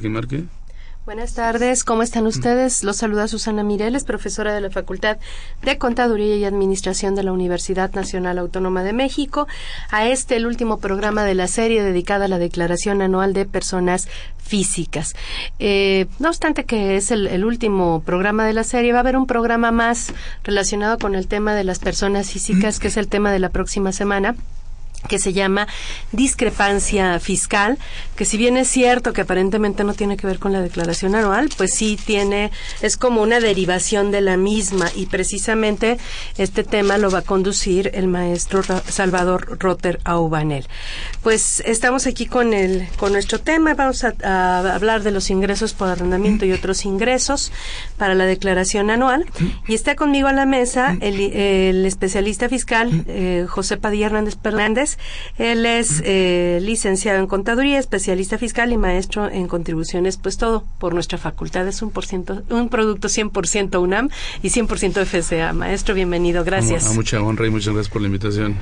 ¿Que marque? Buenas tardes, ¿cómo están ustedes? Los saluda Susana Mireles, profesora de la Facultad de Contaduría y Administración de la Universidad Nacional Autónoma de México, a este el último programa de la serie dedicada a la Declaración Anual de Personas Físicas. Eh, no obstante que es el, el último programa de la serie, va a haber un programa más relacionado con el tema de las personas físicas, que es el tema de la próxima semana que se llama discrepancia fiscal, que si bien es cierto que aparentemente no tiene que ver con la declaración anual, pues sí tiene, es como una derivación de la misma y precisamente este tema lo va a conducir el maestro Salvador Rotter Aubanel. Pues estamos aquí con el, con nuestro tema, vamos a, hablar de los ingresos por arrendamiento y otros ingresos para la declaración anual y está conmigo a la mesa el, el especialista fiscal eh, José Padilla Hernández Fernández. Él es eh, licenciado en contaduría, especialista fiscal y maestro en contribuciones, pues todo por nuestra facultad. Es un, por ciento, un producto 100% UNAM y 100% FCA. Maestro, bienvenido, gracias. Mucha honra y muchas gracias por la invitación.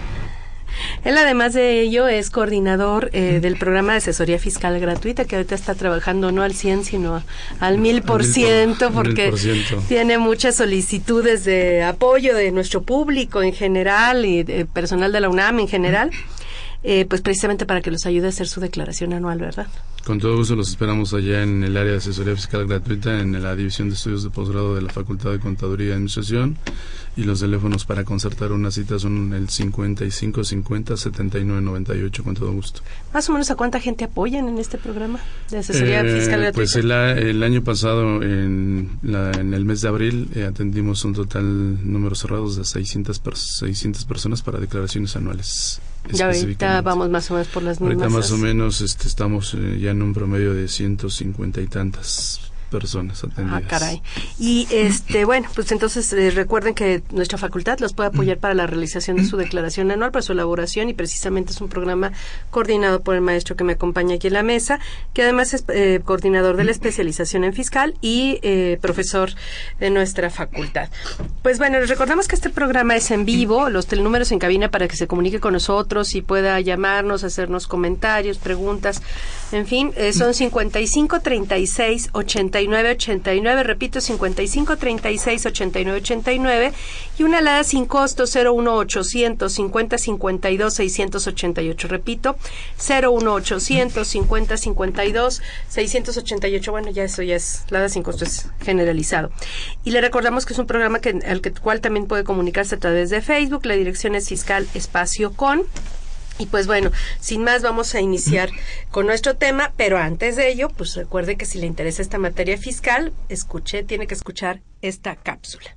Él, además de ello, es coordinador eh, del programa de asesoría fiscal gratuita, que ahorita está trabajando no al 100, sino al mil por ciento, porque tiene muchas solicitudes de apoyo de nuestro público en general y de personal de la UNAM en general, eh, pues precisamente para que los ayude a hacer su declaración anual, ¿verdad? Con todo gusto los esperamos allá en el área de asesoría fiscal gratuita, en la División de Estudios de Posgrado de la Facultad de Contaduría y Administración. Y los teléfonos para concertar una cita son el 55 50 79 98, con todo gusto. Más o menos, ¿a cuánta gente apoyan en este programa de asesoría Eh, fiscal gratuita? Pues el, el año pasado, en, la- en el mes de abril, eh, atendimos un total número cerrado de 600, per- 600 personas para declaraciones anuales. Ya ahorita vamos más o menos por las Ahorita mismas. más o menos este, estamos eh, ya en un promedio de 150 y tantas personas atendidas. Ah, caray. Y este, bueno, pues entonces eh, recuerden que nuestra facultad los puede apoyar para la realización de su declaración anual, para su elaboración y precisamente es un programa coordinado por el maestro que me acompaña aquí en la mesa, que además es eh, coordinador de la especialización en fiscal y eh, profesor de nuestra facultad. Pues bueno, les recordamos que este programa es en vivo, los números en cabina para que se comunique con nosotros y pueda llamarnos, hacernos comentarios, preguntas, en fin, eh, son 55 36 89 89, repito, 55 36 89 89 y una alada sin costo 01 800 50 52 688, repito, 01 800 50 52 688, bueno, ya eso ya es, la alada sin costo es generalizado. Y le recordamos que es un programa que, al que, cual también puede comunicarse a través de Facebook, la dirección es fiscal espacio con. Y pues bueno, sin más vamos a iniciar con nuestro tema, pero antes de ello, pues recuerde que si le interesa esta materia fiscal, escuche, tiene que escuchar esta cápsula.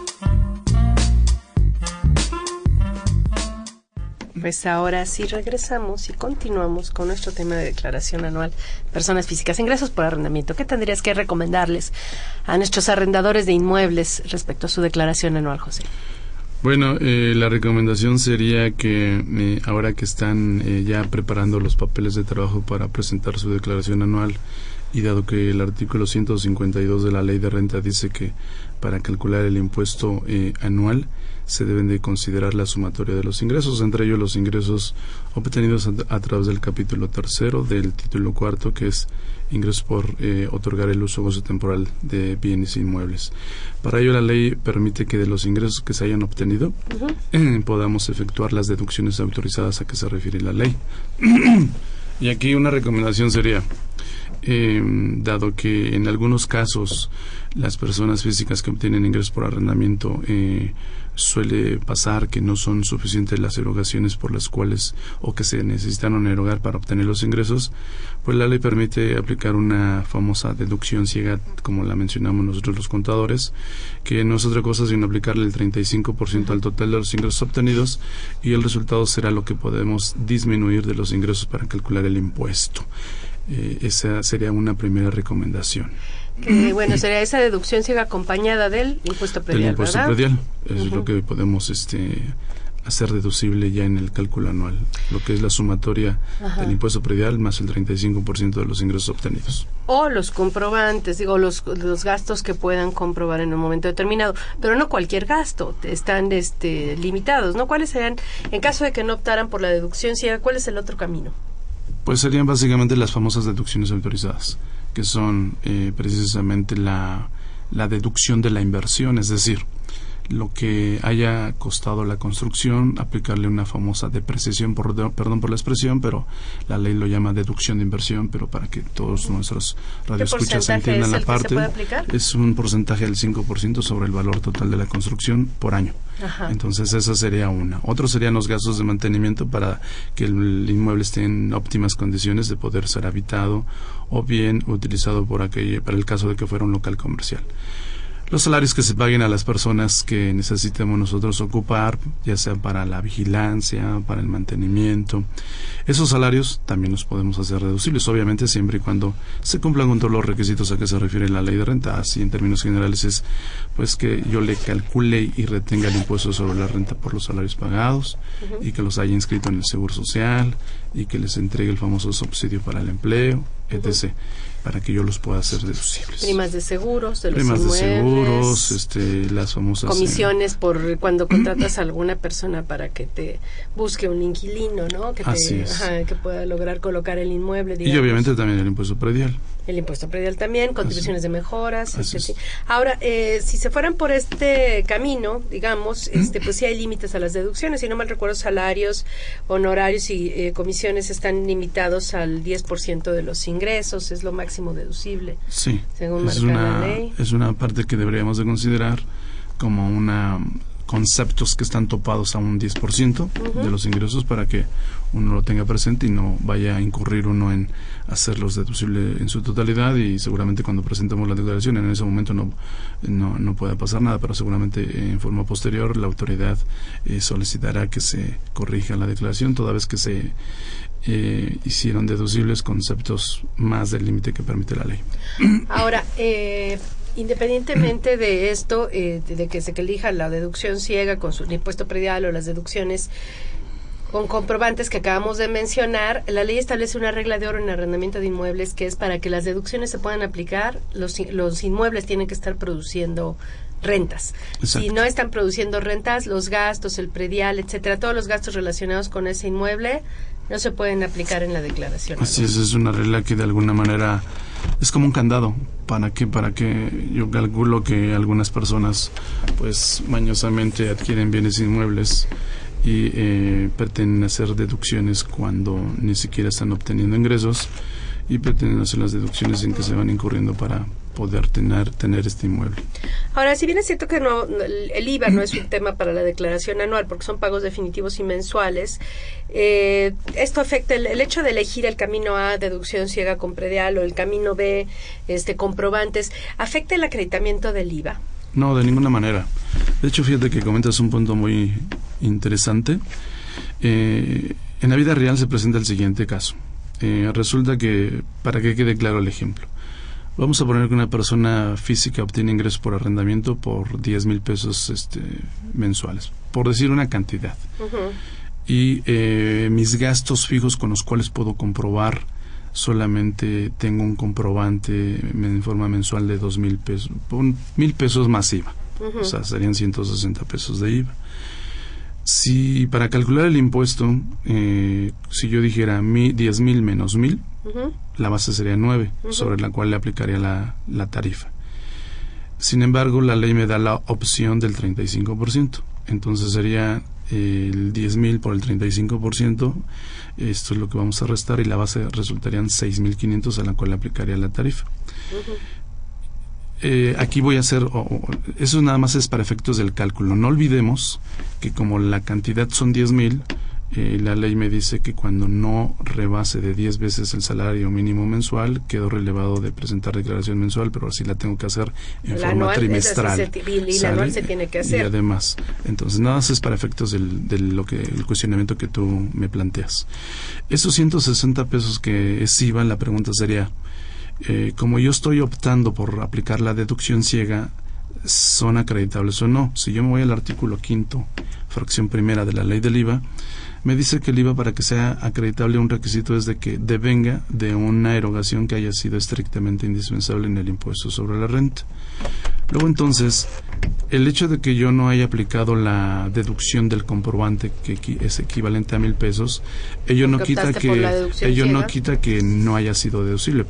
Pues ahora sí regresamos y continuamos con nuestro tema de declaración anual personas físicas, ingresos por arrendamiento. ¿Qué tendrías que recomendarles a nuestros arrendadores de inmuebles respecto a su declaración anual, José? Bueno, eh, la recomendación sería que eh, ahora que están eh, ya preparando los papeles de trabajo para presentar su declaración anual y dado que el artículo 152 de la ley de renta dice que para calcular el impuesto eh, anual se deben de considerar la sumatoria de los ingresos, entre ellos los ingresos obtenidos a, a través del capítulo tercero del título cuarto, que es ingresos por eh, otorgar el uso o gozo temporal de bienes inmuebles. Para ello la ley permite que de los ingresos que se hayan obtenido eh, podamos efectuar las deducciones autorizadas a que se refiere la ley. Y aquí una recomendación sería, eh, dado que en algunos casos las personas físicas que obtienen ingresos por arrendamiento eh, suele pasar que no son suficientes las erogaciones por las cuales o que se necesitaron erogar para obtener los ingresos, pues la ley permite aplicar una famosa deducción ciega, como la mencionamos nosotros los contadores, que no es otra cosa sino aplicarle el 35% al total de los ingresos obtenidos y el resultado será lo que podemos disminuir de los ingresos para calcular el impuesto. Eh, esa sería una primera recomendación. Que, bueno, sería esa deducción siga acompañada del impuesto predial, Del impuesto ¿verdad? predial. Es lo que podemos este, hacer deducible ya en el cálculo anual. Lo que es la sumatoria Ajá. del impuesto predial más el 35% de los ingresos obtenidos. O los comprobantes, digo, los, los gastos que puedan comprobar en un momento determinado. Pero no cualquier gasto, están este, limitados, ¿no? ¿Cuáles serían, en caso de que no optaran por la deducción ciega, cuál es el otro camino? Pues serían básicamente las famosas deducciones autorizadas, que son eh, precisamente la, la deducción de la inversión, es decir, lo que haya costado la construcción, aplicarle una famosa depreciación, por, perdón por la expresión, pero la ley lo llama deducción de inversión, pero para que todos nuestros radioescuchas entiendan es la parte, es un porcentaje del 5% sobre el valor total de la construcción por año. Ajá. Entonces esa sería una. Otro serían los gastos de mantenimiento para que el inmueble esté en óptimas condiciones de poder ser habitado o bien utilizado por aquel, para el caso de que fuera un local comercial. Los salarios que se paguen a las personas que necesitemos nosotros ocupar, ya sea para la vigilancia, para el mantenimiento, esos salarios también los podemos hacer reducibles, obviamente siempre y cuando se cumplan con todos los requisitos a que se refiere la ley de renta. Así en términos generales es pues que yo le calcule y retenga el impuesto sobre la renta por los salarios pagados y que los haya inscrito en el Seguro Social y que les entregue el famoso subsidio para el empleo, etc., para que yo los pueda hacer deducibles. Primas de seguros, de los Primas de seguros, este, las famosas... eh, comisiones por cuando contratas a alguna persona para que te busque un inquilino, ¿no? Que, te, ajá, que pueda lograr colocar el inmueble. y obviamente también el impuesto predial. El impuesto predial también, contribuciones de mejoras. Este, sí. Ahora, eh, si se fueran por este camino, digamos, este, pues sí hay límites a las deducciones. Si no mal recuerdo, salarios, honorarios y eh, comisiones están limitados al 10% de los ingresos, es lo máximo deducible. Sí, Según es la una, ley. es una parte que deberíamos de considerar como una conceptos que están topados a un 10% de los ingresos para que uno lo tenga presente y no vaya a incurrir uno en hacerlos deducible en su totalidad y seguramente cuando presentemos la declaración en ese momento no, no, no pueda pasar nada, pero seguramente en forma posterior la autoridad eh, solicitará que se corrija la declaración toda vez que se eh, hicieron deducibles conceptos más del límite que permite la ley. Ahora, eh, independientemente de esto, eh, de que se elija la deducción ciega con su impuesto predial o las deducciones con comprobantes que acabamos de mencionar, la ley establece una regla de oro en arrendamiento de inmuebles que es para que las deducciones se puedan aplicar, los, in- los inmuebles tienen que estar produciendo rentas. Si no están produciendo rentas, los gastos, el predial, etcétera, todos los gastos relacionados con ese inmueble no se pueden aplicar en la declaración. Así es, es una regla que de alguna manera es como un candado. ¿Para que Para que yo calculo que algunas personas pues mañosamente adquieren bienes inmuebles y eh, pretenden hacer deducciones cuando ni siquiera están obteniendo ingresos y pretenden hacer las deducciones en que se van incurriendo para poder tener, tener este inmueble. Ahora, si bien es cierto que no, el IVA no es un tema para la declaración anual porque son pagos definitivos y mensuales, eh, esto afecta el, el hecho de elegir el camino A, deducción ciega con predial, o el camino B, este, comprobantes, afecta el acreditamiento del IVA. No, de ninguna manera. De hecho, fíjate que comentas un punto muy interesante. Eh, en la vida real se presenta el siguiente caso. Eh, resulta que, para que quede claro el ejemplo, vamos a poner que una persona física obtiene ingresos por arrendamiento por 10 mil pesos este, mensuales, por decir una cantidad. Y eh, mis gastos fijos con los cuales puedo comprobar solamente tengo un comprobante en forma mensual de dos mil pesos, mil pesos más IVA, o sea, serían 160 pesos de IVA. Si para calcular el impuesto, eh, si yo dijera mi, 10 mil menos mil, Ujú. la base sería 9, sobre la cual le aplicaría la, la tarifa. Sin embargo, la ley me da la opción del 35%. Entonces sería el 10 mil por el 35%, esto es lo que vamos a restar y la base resultarían 6.500 a la cual le aplicaría la tarifa. Eh, aquí voy a hacer, eso nada más es para efectos del cálculo. No olvidemos que como la cantidad son 10 mil, eh, la ley me dice que cuando no rebase de 10 veces el salario mínimo mensual, quedo relevado de presentar declaración mensual, pero así la tengo que hacer en forma trimestral. y la anual se tiene que hacer. Y además, entonces nada más es para efectos del, del, lo que, el cuestionamiento que tú me planteas. Esos 160 pesos que es IVA, la pregunta sería, eh, como yo estoy optando por aplicar la deducción ciega, ¿son acreditables o no? Si yo me voy al artículo quinto, fracción primera de la ley del IVA, me dice que el IVA para que sea acreditable un requisito es de que devenga de una erogación que haya sido estrictamente indispensable en el impuesto sobre la renta. Luego entonces, el hecho de que yo no haya aplicado la deducción del comprobante que es equivalente a mil pesos, ello no quita que ello no quita que no haya sido deducible.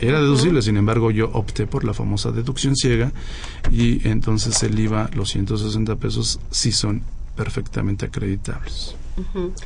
Era deducible, sin embargo, yo opté por la famosa deducción ciega y entonces el IVA, los 160 pesos, sí son perfectamente acreditables.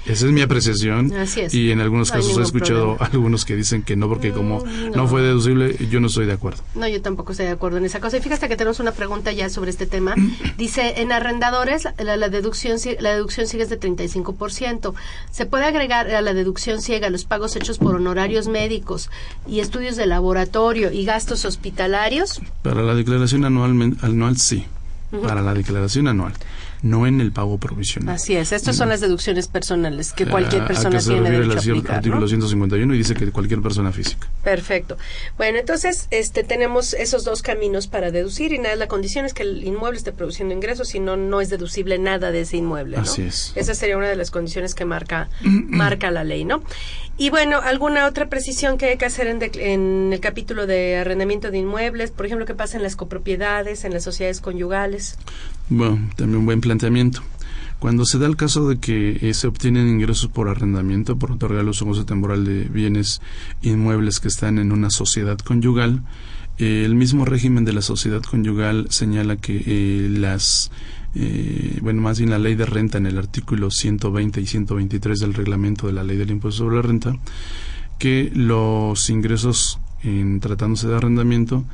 Esa es mi apreciación. Y en algunos casos he escuchado algunos que dicen que no, porque como no. fue deducible, yo no estoy de acuerdo. No, yo tampoco estoy de acuerdo en esa cosa. Y fíjate que tenemos una pregunta ya sobre este tema. Dice, en arrendadores la, deducción la deducción sigue es de 35%. ¿Se puede agregar a la deducción ciega los pagos hechos por honorarios médicos y estudios de laboratorio y gastos hospitalarios? Para la declaración anual, anual sí. Para la declaración anual no en el pago provisional. Así es, estas son las deducciones personales que cualquier persona tiene derecho a aplicar, artículo 151 y dice que cualquier persona física. Perfecto. Bueno, entonces este tenemos esos dos caminos para deducir y nada, la condición es que el inmueble esté produciendo ingresos, si no no es deducible nada de ese inmueble, ¿no? Así es. Esa sería una de las condiciones que marca marca la ley, ¿no? Y bueno, alguna otra precisión que hay que hacer en, en el capítulo de arrendamiento de inmuebles, por ejemplo, qué pasa en las copropiedades, en las sociedades conyugales. Bueno, también un buen planteamiento. Cuando se da el caso de que eh, se obtienen ingresos por arrendamiento, por otorgar uso temporal de bienes inmuebles que están en una sociedad conyugal, eh, el mismo régimen de la sociedad conyugal señala que eh, las bueno, más bien la ley de renta en el artículo 120 y 123 del reglamento de la ley del impuesto sobre la renta, que los ingresos en tratándose de arrendamiento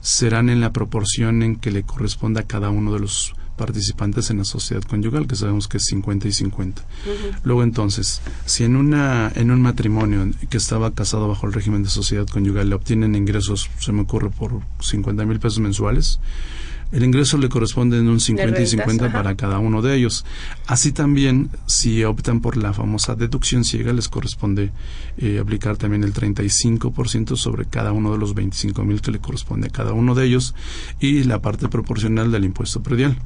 serán en la proporción en que le corresponda a cada uno de los participantes en la sociedad conyugal, que sabemos que es 50 y 50. Luego entonces, si en una en un matrimonio que estaba casado bajo el régimen de sociedad conyugal le obtienen ingresos, se me ocurre por 50 mil pesos mensuales, el ingreso le corresponde en un 50 y 50 para cada uno de ellos. Así también, si optan por la famosa deducción ciega, les corresponde eh, aplicar también el 35% sobre cada uno de los 25 mil que le corresponde a cada uno de ellos y la parte proporcional del impuesto predial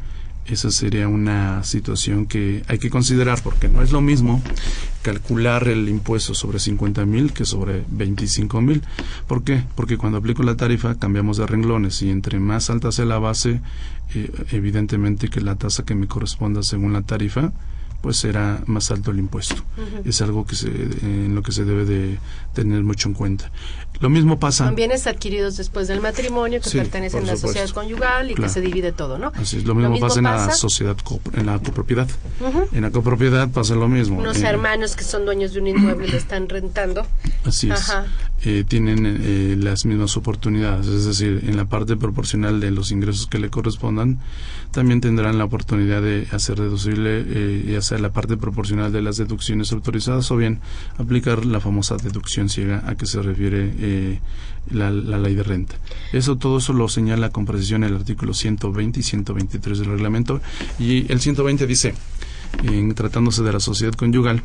esa sería una situación que hay que considerar porque no es lo mismo calcular el impuesto sobre 50 mil que sobre 25 mil. ¿Por qué? Porque cuando aplico la tarifa cambiamos de renglones y entre más alta sea la base, eh, evidentemente que la tasa que me corresponda según la tarifa, pues será más alto el impuesto. Es algo que se, en lo que se debe de tener mucho en cuenta. Lo mismo pasa. Son bienes adquiridos después del matrimonio que pertenecen a la sociedad conyugal y que se divide todo, ¿no? Así es. Lo mismo, pasa en la sociedad, en la copropiedad. En la copropiedad pasa lo mismo. Unos eh, hermanos que son dueños de un inmueble y lo están rentando. Así es. Eh, tienen eh, las mismas oportunidades, es decir, en la parte proporcional de los ingresos que le correspondan, también tendrán la oportunidad de hacer deducible ya sea la parte proporcional de las deducciones autorizadas o bien aplicar la famosa deducción ciega a que se refiere eh, la, ley de renta. Eso, todo eso lo señala con precisión el artículo 120 y 123 del reglamento. Y el 120 dice, en tratándose de la sociedad conyugal,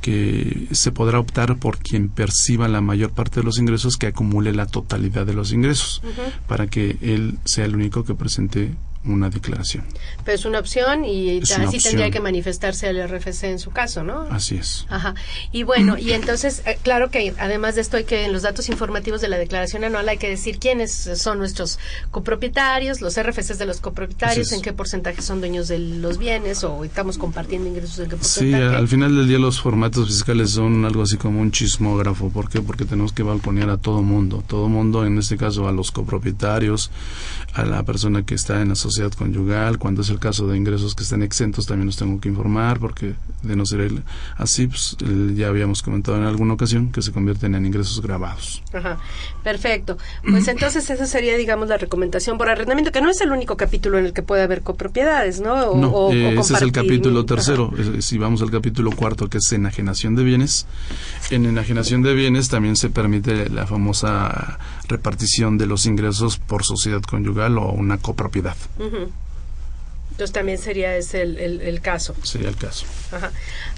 que se podrá optar por quien perciba la mayor parte de los ingresos que acumule la totalidad de los ingresos, para que él sea el único que presente una declaración. Pero es una opción y así tendría que manifestarse el RFC en su caso, ¿no? Así es. Ajá. Y bueno, y entonces, eh, claro que además de esto hay que en los datos informativos de la declaración anual hay que decir quiénes son nuestros copropietarios, los RFCs de los copropietarios, en qué porcentaje son dueños de los bienes o estamos compartiendo ingresos en qué porcentaje. Sí, al final del día los formatos fiscales son algo así como un chismógrafo. ¿Por qué? Porque tenemos que balconear a todo mundo. Todo mundo, en este caso a los copropietarios, a la persona que está en la sociedad sociedad conyugal, cuando es el caso de ingresos que estén exentos también los tengo que informar porque de no ser el, así, pues, el- ya habíamos comentado en alguna ocasión que se convierten en ingresos grabados. Ajá, perfecto. Pues entonces esa sería, digamos, la recomendación por arrendamiento, que no es el único capítulo en el que puede haber copropiedades, ¿no? O- no, o- o eh, ese es el capítulo tercero. Eh, Si vamos al capítulo cuarto, que es enajenación de bienes, en enajenación de bienes también se permite la famosa repartición de los ingresos por sociedad conyugal o una copropiedad. Entonces también sería ese el, el- el caso. Sería el caso. Ajá.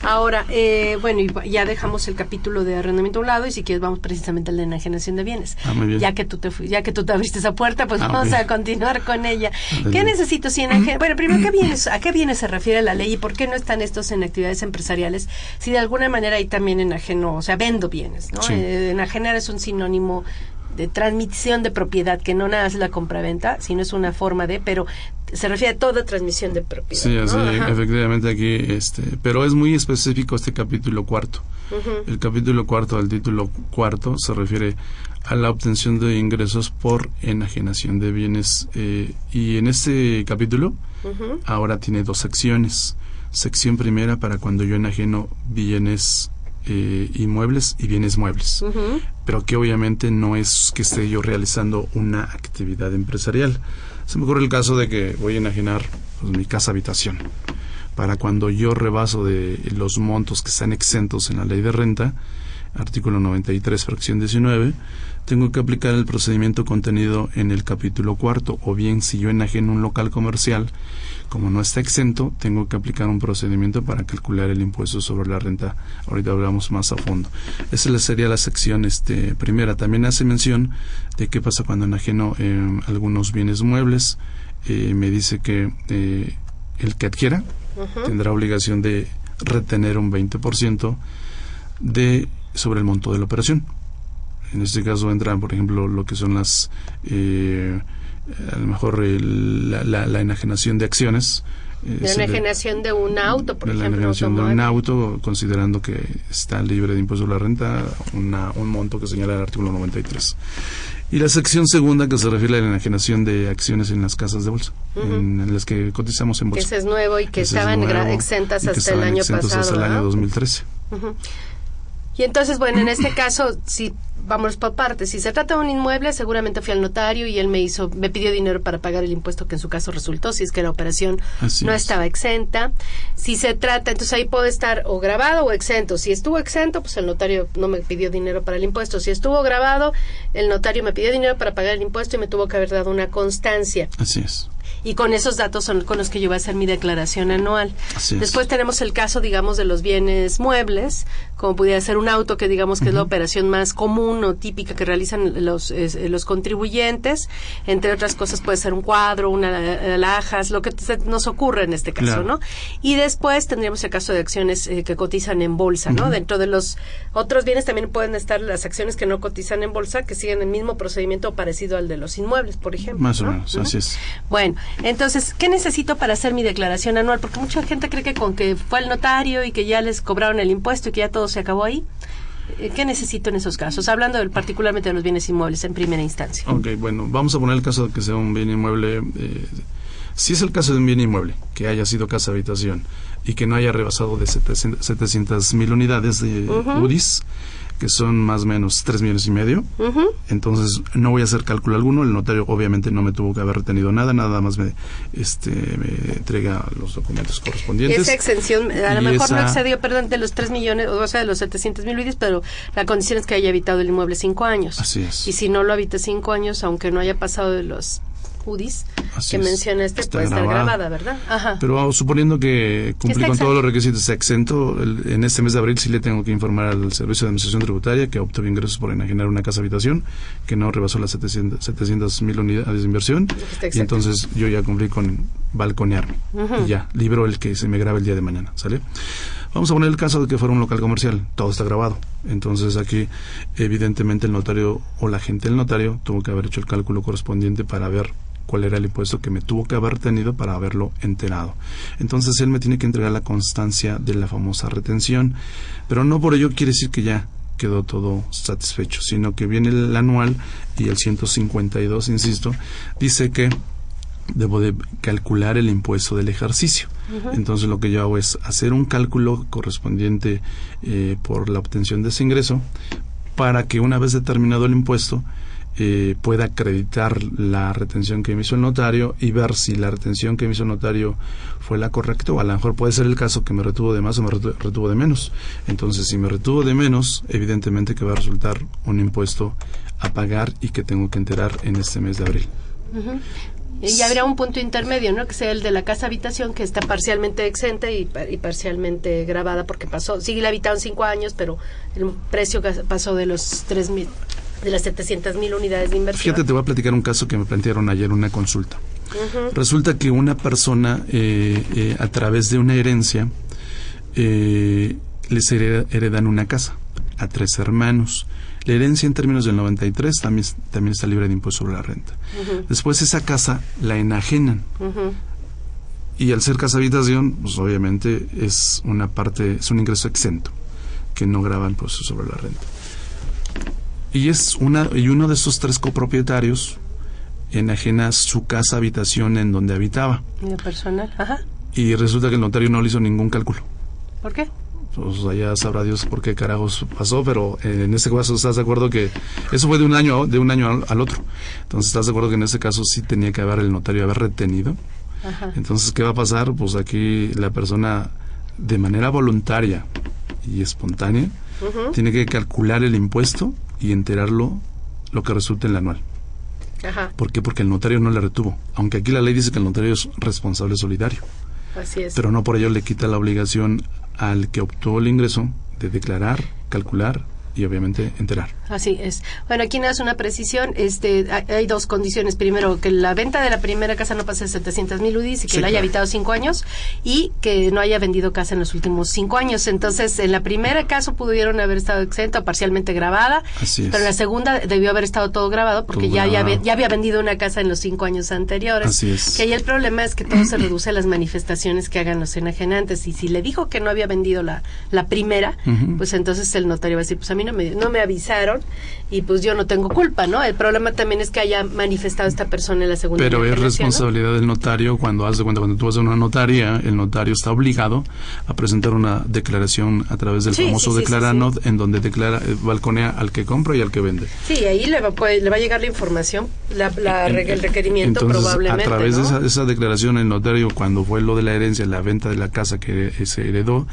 Ahora, eh, bueno, ya dejamos el capítulo de arrendamiento a un lado y si quieres vamos precisamente al de enajenación de bienes. Ah, muy bien. Ya que tú te ya que tú te abriste esa puerta, pues Ah, vamos a continuar con ella. ¿Qué necesito si enaje- Bueno, primero, ¿qué bienes, ¿a qué bienes se refiere la ley y por qué no están estos en actividades empresariales? Si de alguna manera hay también enajeno, o sea, vendo bienes, ¿no? Sí. Eh, enajenar es un sinónimo de transmisión de propiedad, que no nada es la compraventa, sino es una forma de, pero se refiere a toda transmisión de propiedad. Sí, ¿no? así, Ajá. efectivamente aquí, este, pero es muy específico este capítulo cuarto. El capítulo cuarto del título cuarto se refiere a la obtención de ingresos por enajenación de bienes eh, y en este capítulo ahora tiene dos secciones. Sección primera para cuando yo enajeno bienes eh, inmuebles y bienes muebles, pero que obviamente no es que esté yo realizando una actividad empresarial. Se me ocurre el caso de que voy a enajenar pues, mi casa habitación. Para cuando yo rebaso de los montos que están exentos en la ley de renta, artículo 93, fracción 19, tengo que aplicar el procedimiento contenido en el capítulo cuarto, o bien si yo enajeno un local comercial, como no está exento, tengo que aplicar un procedimiento para calcular el impuesto sobre la renta. Ahorita hablamos más a fondo. Esa sería la sección este, primera. También hace mención de qué pasa cuando enajeno eh, algunos bienes muebles. Eh, me dice que eh, el que adquiera tendrá obligación de retener un 20% de sobre el monto de la operación. En este caso entran, por ejemplo, lo que son las, eh, a lo mejor el- la, la- la enajenación de acciones. eh, De enajenación de un auto, por de la ejemplo. enajenación de un auto, considerando que está libre de impuesto a la renta, una- un monto que señala el artículo 93. Y la sección segunda que se refiere a la enajenación de acciones en las casas de bolsa, en, en las que cotizamos en Que bolsa. ese es nuevo y que estaban nuevo exentas que hasta el año exentos pasado. hasta el año ¿verdad? 2013. Y entonces, bueno, en este caso, si vamos por partes, si se trata de un inmueble, seguramente fui al notario y él me hizo, me pidió dinero para pagar el impuesto que en su caso resultó, si es que la operación Así no es. estaba exenta. Si se trata, entonces ahí puede estar o grabado o exento. Si estuvo exento, pues el notario no me pidió dinero para el impuesto. Si estuvo grabado, el notario me pidió dinero para pagar el impuesto y me tuvo que haber dado una constancia. Así es. Y con esos datos son con los que yo voy a hacer mi declaración anual. Así es. Después tenemos el caso, digamos, de los bienes muebles, como pudiera ser un auto, que digamos que es la operación más común o típica que realizan los, es- eh, los contribuyentes. Entre otras cosas puede ser un cuadro, una alhajas, lo que se nos ocurre en este caso, Claro. ¿no? Y después tendríamos el caso de acciones eh, que cotizan en bolsa, ¿no? Dentro de los otros bienes también pueden estar las acciones que no cotizan en bolsa, que siguen el mismo procedimiento parecido al de los inmuebles, por ejemplo. Más o ¿no? menos, Ujú. así es. Bueno, entonces, ¿qué necesito para hacer mi declaración anual? Porque mucha gente cree que con que fue al notario y que ya les cobraron el impuesto y que ya todo se acabó ahí. eh, ¿Qué necesito en esos casos? Hablando del- particularmente de los bienes inmuebles en primera instancia. Ok, bueno, vamos a poner el caso de que sea un bien inmueble. eh, si es el caso de un bien inmueble, que haya sido casa habitación y que no haya rebasado de 700 mil unidades de UDIs, que son más o menos 3 millones y medio, Ujú. entonces no voy a hacer cálculo alguno. El notario obviamente no me tuvo que haber retenido nada, nada más me, este, me entrega los documentos correspondientes. Esa exención, a lo mejor no excedió, perdón, de los 3 millones, o sea, de los 700 mil UDIs, pero la condición es que haya habitado el inmueble 5 años. Así es. Y si no lo habita 5 años, aunque no haya pasado de los UDIs Así que es. menciona este, Está puede estar grabada. grabada, ¿verdad? Ajá. Pero vamos, suponiendo que cumplí con todos los requisitos está exento, el- en este mes de abril sí le tengo que informar al Servicio de Administración Tributaria que obtuve ingresos por enajenar una casa habitación que no rebasó las 700 mil unidades de inversión y entonces yo ya cumplí con balconearme y ya, libro el que se me grabe el día de mañana, ¿sale? Vamos a poner el caso de que fuera un local comercial, todo está grabado. Entonces aquí evidentemente el notario o la gente del notario tuvo que haber hecho el cálculo correspondiente para ver cuál era el impuesto que me tuvo que haber tenido para haberlo enterado. Entonces él me tiene que entregar la constancia de la famosa retención, pero no por ello quiere decir que ya quedó todo satisfecho, sino que viene el anual y el 152, insisto, dice que debo de calcular el impuesto del ejercicio. Entonces lo que yo hago es hacer un cálculo correspondiente eh, por la obtención de ese ingreso para que una vez determinado el impuesto eh, pueda acreditar la retención que me hizo el notario y ver si la retención que me hizo el notario fue la correcta o a lo mejor puede ser el caso que me retuvo de más o me retuvo de menos. Entonces, si me retuvo de menos, evidentemente que va a resultar un impuesto a pagar y que tengo que enterar en este mes de abril. Y habría un punto intermedio, ¿no? Que sea el de la casa habitación, que está parcialmente exenta y, parcialmente grabada, porque pasó, sigue la habitado en cinco años, pero el precio pasó de los tres mil, de las 700 mil unidades de inversión. Fíjate, te voy a platicar un caso que me plantearon ayer en una consulta. Resulta que una persona, eh, eh, a través de una herencia, eh, les heredan una casa a tres hermanos. La herencia en términos del 93 también, también está libre de impuesto sobre la renta. Después esa casa la enajenan. Y al ser casa habitación, pues obviamente es una parte, es un ingreso exento, que no graba impuesto sobre la renta. Y es una, y uno de esos tres copropietarios enajena su casa habitación en donde habitaba. personal, ajá. Y resulta que el notario no le hizo ningún cálculo. ¿Por qué? pues allá sabrá Dios por qué carajos pasó, pero en este caso estás de acuerdo que eso fue de un año de un año al, otro. Entonces estás de acuerdo que en este caso sí tenía que haber el notario haber retenido. Entonces, ¿qué va a pasar? Pues aquí la persona de manera voluntaria y espontánea tiene que calcular el impuesto y enterarlo lo que resulte en la anual. Ajá. ¿Por qué? Porque el notario no le retuvo. Aunque aquí la ley dice que el notario es responsable solidario. Así es. Pero no por ello le quita la obligación al que obtuvo el ingreso de declarar, calcular y obviamente enterar. Así es. Bueno, aquí no es una precisión. Este, hay dos condiciones. Primero, que la venta de la primera casa no pase de 700 mil UDIs y que la haya habitado cinco años y que no haya vendido casa en los últimos cinco años. Entonces, en la primera caso pudieron haber estado exento, parcialmente grabada, pero en la segunda debió haber estado todo grabado porque ya, ya, había vendido una casa en los cinco años anteriores. Así es. Que ahí el problema es que todo se reduce a las manifestaciones que hagan los enajenantes. Y si le dijo que no había vendido la, la primera, pues entonces el notario va a decir, pues a mí no me, no me avisaron y pues yo no tengo culpa, ¿no? El problema también es que haya manifestado esta persona en la segunda Pero es responsabilidad del notario cuando hace cuenta, cuando tú vas a una notaria, el notario está obligado a presentar una declaración a través del famoso sí, en donde declara, eh, balconea al que compra y al que vende. Sí, ahí le va, le va a llegar la información, la, el requerimiento probablemente. A través de esa, declaración, el notario, cuando fue lo de la herencia, la venta de la casa que se heredó,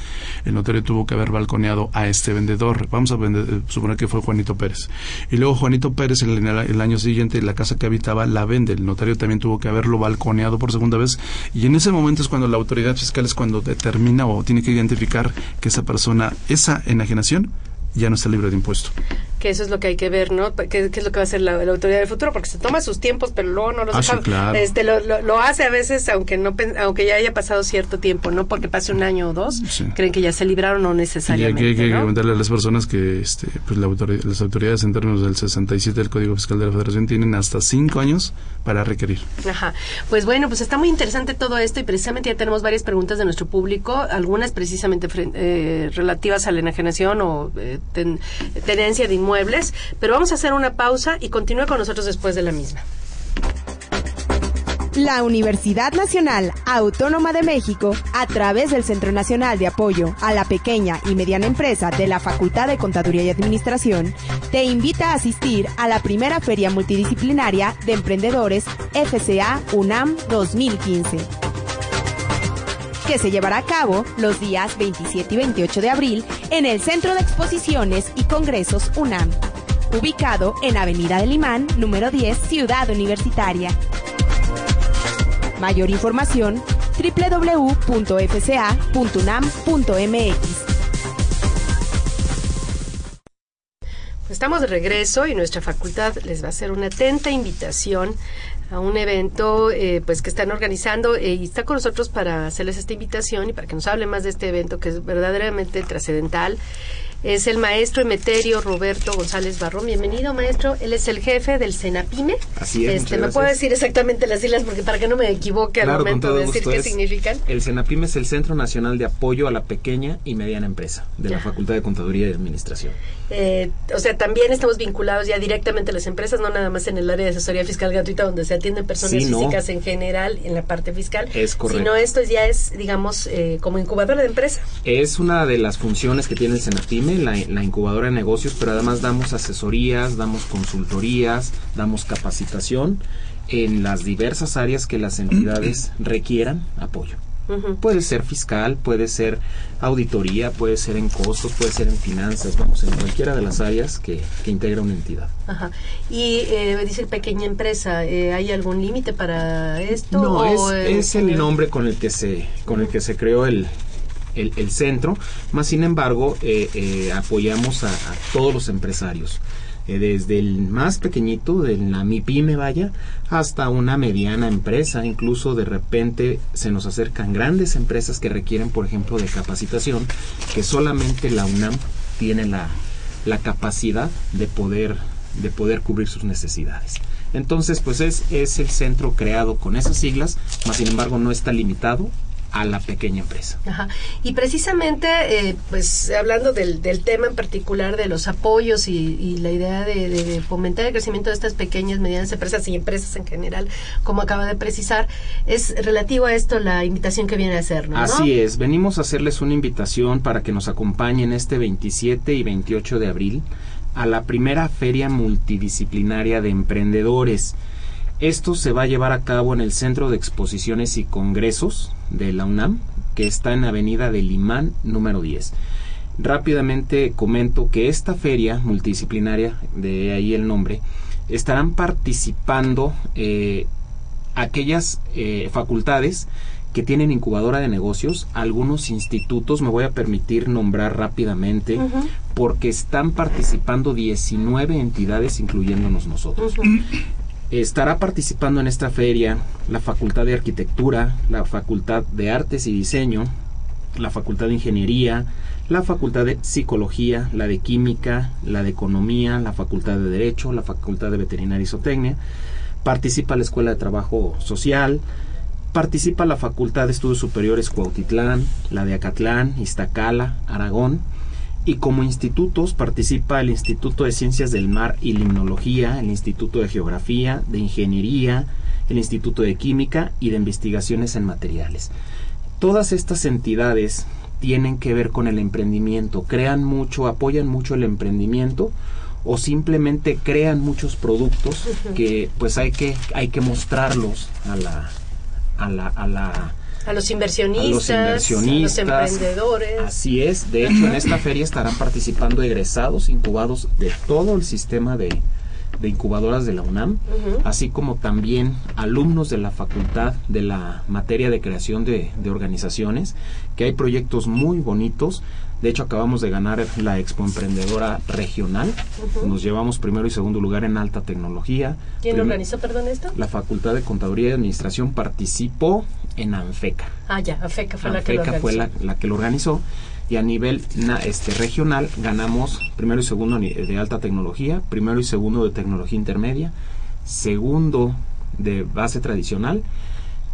el notario tuvo que haber balconeado a este vendedor. Vamos a vender, suponer que fue Juanito Pérez. Y luego Juanito Pérez en el, año siguiente la casa que habitaba la vende. El notario también tuvo que haberlo balconeado por segunda vez. Y en ese momento es cuando la autoridad fiscal es cuando determina o tiene que identificar que esa persona, esa enajenación, ya no está libre de impuesto que eso es lo que hay que ver, ¿no? ¿Qué, es lo que va a hacer la, autoridad del futuro? Porque se toma sus tiempos, pero luego no los ah, deja. este, lo, lo, hace a veces, aunque no aunque ya haya pasado cierto tiempo, ¿no? Porque pase un año o dos, creen que ya se libraron o necesariamente. Y hay que, comentarle a las personas que este, pues la las autoridades en términos del 67 del Código Fiscal de la Federación tienen hasta cinco años para requerir. Ajá. Pues bueno, pues está muy interesante todo esto y precisamente ya tenemos varias preguntas de nuestro público, algunas precisamente eh, relativas a la enajenación o eh, tenencia de inmuebles, pero vamos a hacer una pausa y continúe con nosotros después de la misma. La Universidad Nacional Autónoma de México, a través del Centro Nacional de Apoyo a la Pequeña y Mediana Empresa de la Facultad de Contaduría y Administración, te invita a asistir a la primera Feria Multidisciplinaria de Emprendedores FCA UNAM 2015 que se llevará a cabo los días 27 y 28 de abril en el Centro de Exposiciones y Congresos UNAM ubicado en Avenida del Imán, número 10, Ciudad Universitaria. Mayor información www.fca.unam.mx. Estamos de regreso y nuestra facultad les va a hacer una atenta invitación a un evento eh, pues que están organizando eh, y está con nosotros para hacerles esta invitación y para que nos hable más de este evento que es verdaderamente trascendental es el maestro Emeterio Roberto González Barrón. Bienvenido, maestro. Él es el jefe del Senapime. Así es. Este, ¿Me puedo decir exactamente las siglas porque para que no me equivoque al momento de decir qué significan? El Senapime es el Centro Nacional de Apoyo a la Pequeña y Mediana Empresa de la Facultad de Contaduría y Administración. Eh, o sea, también estamos vinculados ya directamente a las empresas, no nada más en el área de asesoría fiscal gratuita donde se atienden personas físicas en general en la parte fiscal. Es correcto. Sino esto ya es, digamos, eh, como incubadora de empresa. Es una de las funciones que tiene el Senapime, la, la incubadora de negocios, pero además damos asesorías, damos consultorías, damos capacitación en las diversas áreas que las entidades requieran apoyo. Puede ser fiscal, puede ser auditoría, puede ser en costos, puede ser en finanzas, vamos, en cualquiera de las áreas que, integra una entidad. Ajá. Y eh, dice pequeña empresa, eh, ¿hay algún límite para esto? No, es, el nombre con el que se, con el que se creó el, el, centro, más sin embargo eh, eh, apoyamos a, todos los empresarios. Eh, desde el más pequeñito, de la MIPYME vaya, hasta una mediana empresa. Incluso de repente se nos acercan grandes empresas que requieren, por ejemplo, de capacitación, que solamente la UNAM tiene la, la capacidad de poder, de poder cubrir sus necesidades. Entonces, pues es, es el centro creado con esas siglas, más sin embargo no está limitado a la pequeña empresa. Ajá. Y precisamente, eh, pues hablando del, del, tema en particular de los apoyos y, la idea de, fomentar el crecimiento de estas pequeñas, medianas empresas y empresas en general, como acaba de precisar, es relativo a esto la invitación que viene a hacer, ¿no? Así es, venimos a hacerles una invitación para que nos acompañen este 27 y 28 de abril a la primera feria multidisciplinaria de emprendedores. Esto se va a llevar a cabo en el Centro de Exposiciones y Congresos de la UNAM, que está en Avenida del Imán número 10. Rápidamente comento que esta feria multidisciplinaria, de ahí el nombre, estarán participando eh, aquellas eh, facultades que tienen incubadora de negocios, algunos institutos, me voy a permitir nombrar rápidamente, porque están participando 19 entidades, incluyéndonos nosotros. Estará participando en esta feria la Facultad de Arquitectura, la Facultad de Artes y Diseño, la Facultad de Ingeniería, la Facultad de Psicología, la de Química, la de Economía, la Facultad de Derecho, la Facultad de Veterinaria y Zootecnia. Participa la Escuela de Trabajo Social, participa la Facultad de Estudios Superiores Cuautitlán, la de Acatlán, Iztacala, Aragón, y como institutos participa el Instituto de Ciencias del Mar y Limnología, el Instituto de Geografía, de Ingeniería, el Instituto de Química y de Investigaciones en Materiales. Todas estas entidades tienen que ver con el emprendimiento, crean mucho, apoyan mucho el emprendimiento o simplemente crean muchos productos que pues hay que hay que mostrarlos a la a la, a la a los inversionistas, a los, emprendedores. Así es, de hecho en esta feria estarán participando egresados incubados de todo el sistema de, de incubadoras de la UNAM, así como también alumnos de la facultad de la materia de creación de, de organizaciones, que hay proyectos muy bonitos de hecho, acabamos de ganar la Expo Emprendedora Regional. Nos llevamos primero y segundo lugar en alta tecnología. ¿Quién organizó, perdón, esto? La Facultad de Contaduría y Administración participó en ANFECA. Ah, ya, ANFECA fue la que lo organizó. fue la, que lo organizó. Y a nivel este, regional ganamos primero y segundo de alta tecnología, primero y segundo de tecnología intermedia, segundo de base tradicional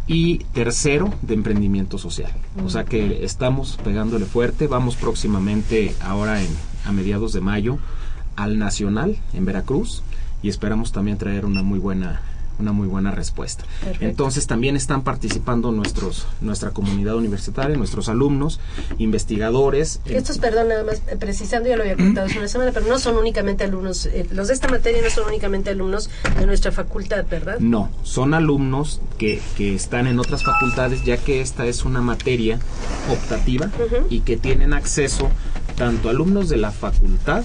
y tercero de emprendimiento social. O sea que estamos pegándole fuerte, vamos próximamente ahora en, a mediados de mayo al Nacional en Veracruz y esperamos también traer una muy buena una muy buena respuesta. Entonces también están participando nuestros nuestra comunidad universitaria, nuestros alumnos, investigadores. Estos, perdón, nada más eh, precisando, ya lo había contado hace una semana, pero no son únicamente alumnos, eh, los de esta materia no son únicamente alumnos de nuestra facultad, ¿verdad? No, son alumnos que, que están en otras facultades, ya que esta es una materia optativa y que tienen acceso tanto alumnos de la facultad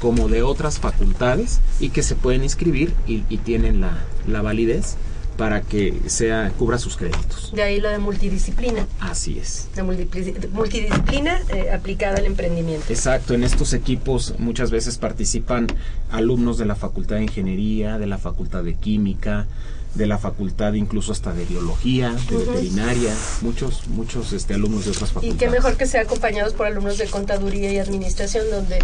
como de otras facultades y que se pueden inscribir y, tienen la, la validez para que sea cubra sus créditos. De ahí lo de multidisciplina. Así es. La multidisciplina eh, aplicada al emprendimiento. Exacto, en estos equipos muchas veces participan alumnos de la Facultad de Ingeniería, de la Facultad de Química, de la facultad incluso hasta de biología, de veterinaria, muchos muchos este alumnos de otras facultades. Y qué mejor que sea acompañados por alumnos de contaduría y administración donde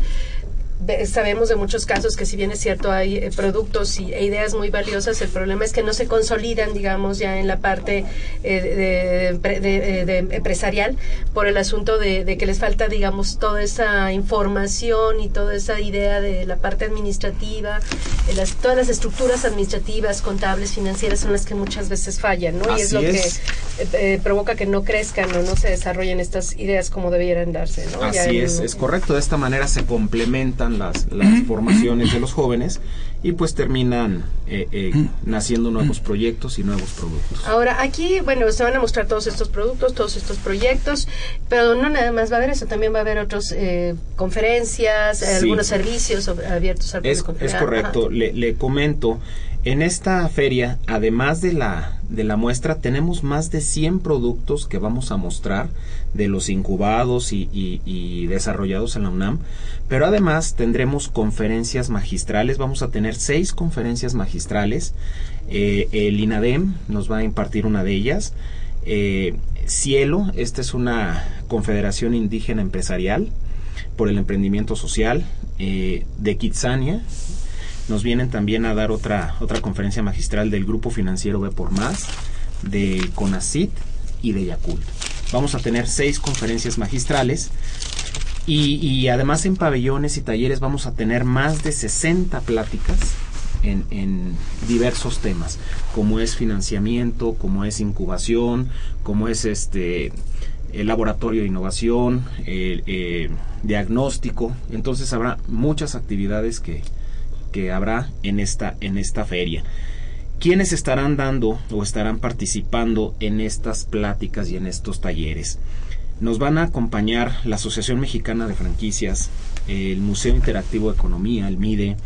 sabemos de muchos casos que si bien es cierto hay eh, productos y, e ideas muy valiosas, el problema es que no se consolidan, digamos, ya en la parte eh, de, empresarial por el asunto de, que les falta, digamos, toda esa información y toda esa idea de la parte administrativa, las, todas las estructuras administrativas, contables, financieras son las que muchas veces fallan, ¿no? y es lo que eh, provoca que no crezcan o no se desarrollen estas ideas como debieran darse, ¿no? Así es, es correcto. De esta manera se complementan las, formaciones de los jóvenes y pues terminan eh, eh, naciendo nuevos proyectos y nuevos productos. Ahora, aquí, bueno, se van a mostrar todos estos productos, todos estos proyectos, pero no nada más va a haber eso, también va a haber otras eh, conferencias, algunos servicios abiertos al público. Es, es correcto, le, le comento, en esta feria, además de la, de la muestra, tenemos más de 100 productos que vamos a mostrar de los incubados y, desarrollados en la UNAM, pero además tendremos conferencias magistrales, vamos a tener seis conferencias magistrales, eh, el INADEM nos va a impartir una de ellas, eh, Cielo, esta es una confederación indígena empresarial por el emprendimiento social, eh, de Kitsania, nos vienen también a dar otra, otra conferencia magistral del Grupo Financiero B por Más, de CONACIT y de Yakult. Vamos a tener seis conferencias magistrales y, además en pabellones y talleres vamos a tener más de 60 pláticas en, diversos temas, como es financiamiento, como es incubación, como es este el laboratorio de innovación, eh, diagnóstico. Entonces habrá muchas actividades que, que habrá en esta, en esta feria. ¿Quiénes estarán dando o estarán participando en estas pláticas y en estos talleres? Nos van a acompañar la Asociación Mexicana de Franquicias, el Museo Interactivo de Economía, el MIDE,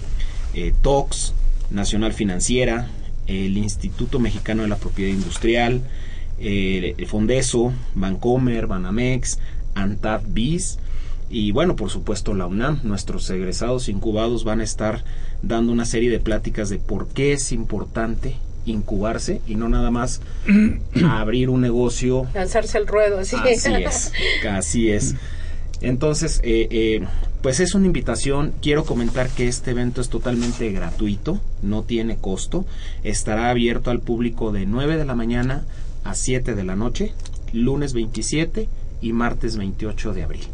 eh, TOX, Nacional Financiera, el Instituto Mexicano de la Propiedad Industrial, eh, el Fondeso, Bancomer, Banamex, ANTAD BIS, y bueno, por supuesto la UNAM, nuestros egresados incubados van a estar dando una serie de pláticas de por qué es importante incubarse y no nada más abrir un negocio. Lanzarse al ruedo, así, así es. Así es. Entonces, eh, eh, pues es una invitación. Quiero comentar que este evento es totalmente gratuito, no tiene costo. Estará abierto al público de 9 de la mañana a 7 de la noche, lunes 27 y martes 28 de abril.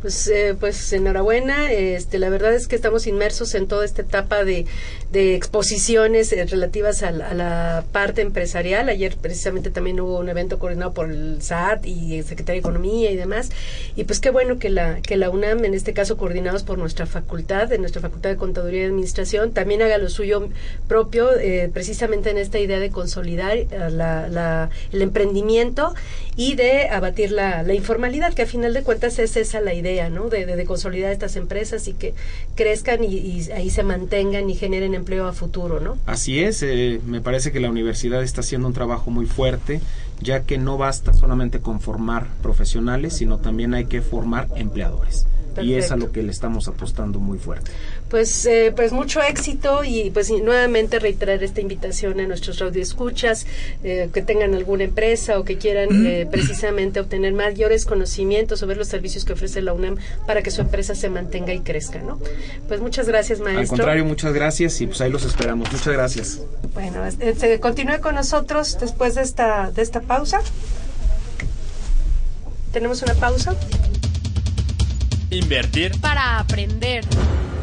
Pues, eh, pues enhorabuena. Este, la verdad es que estamos inmersos en toda esta etapa de, de exposiciones eh, relativas a la, parte empresarial. Ayer precisamente también hubo un evento coordinado por el SAT y el Secretario de Economía y demás. Y pues qué bueno que la, que la UNAM, en este caso coordinados por nuestra facultad, de nuestra Facultad de Contaduría y Administración, también haga lo suyo propio, eh, precisamente en esta idea de consolidar la, el emprendimiento y de abatir la la, informalidad, que a final de cuentas es esa la idea, ¿no? De, de, consolidar estas empresas y que crezcan y, ahí se mantengan y generen empleo a futuro, ¿no? Así es, eh, me parece que la universidad está haciendo un trabajo muy fuerte, ya que no basta solamente con formar profesionales, sino también hay que formar empleadores. Y es a lo que le estamos apostando muy fuerte. Pues, eh, pues mucho éxito y pues nuevamente reiterar esta invitación a nuestros radioescuchas eh, que tengan alguna empresa o que quieran eh, precisamente obtener mayores conocimientos sobre los servicios que ofrece la UNAM para que su empresa se mantenga y crezca, ¿no? Pues muchas gracias, maestro. Al contrario, muchas gracias y pues ahí los esperamos. Muchas gracias. Bueno, este, continúe con nosotros después de esta, de esta pausa. ¿Tenemos una pausa? Invertir para aprender.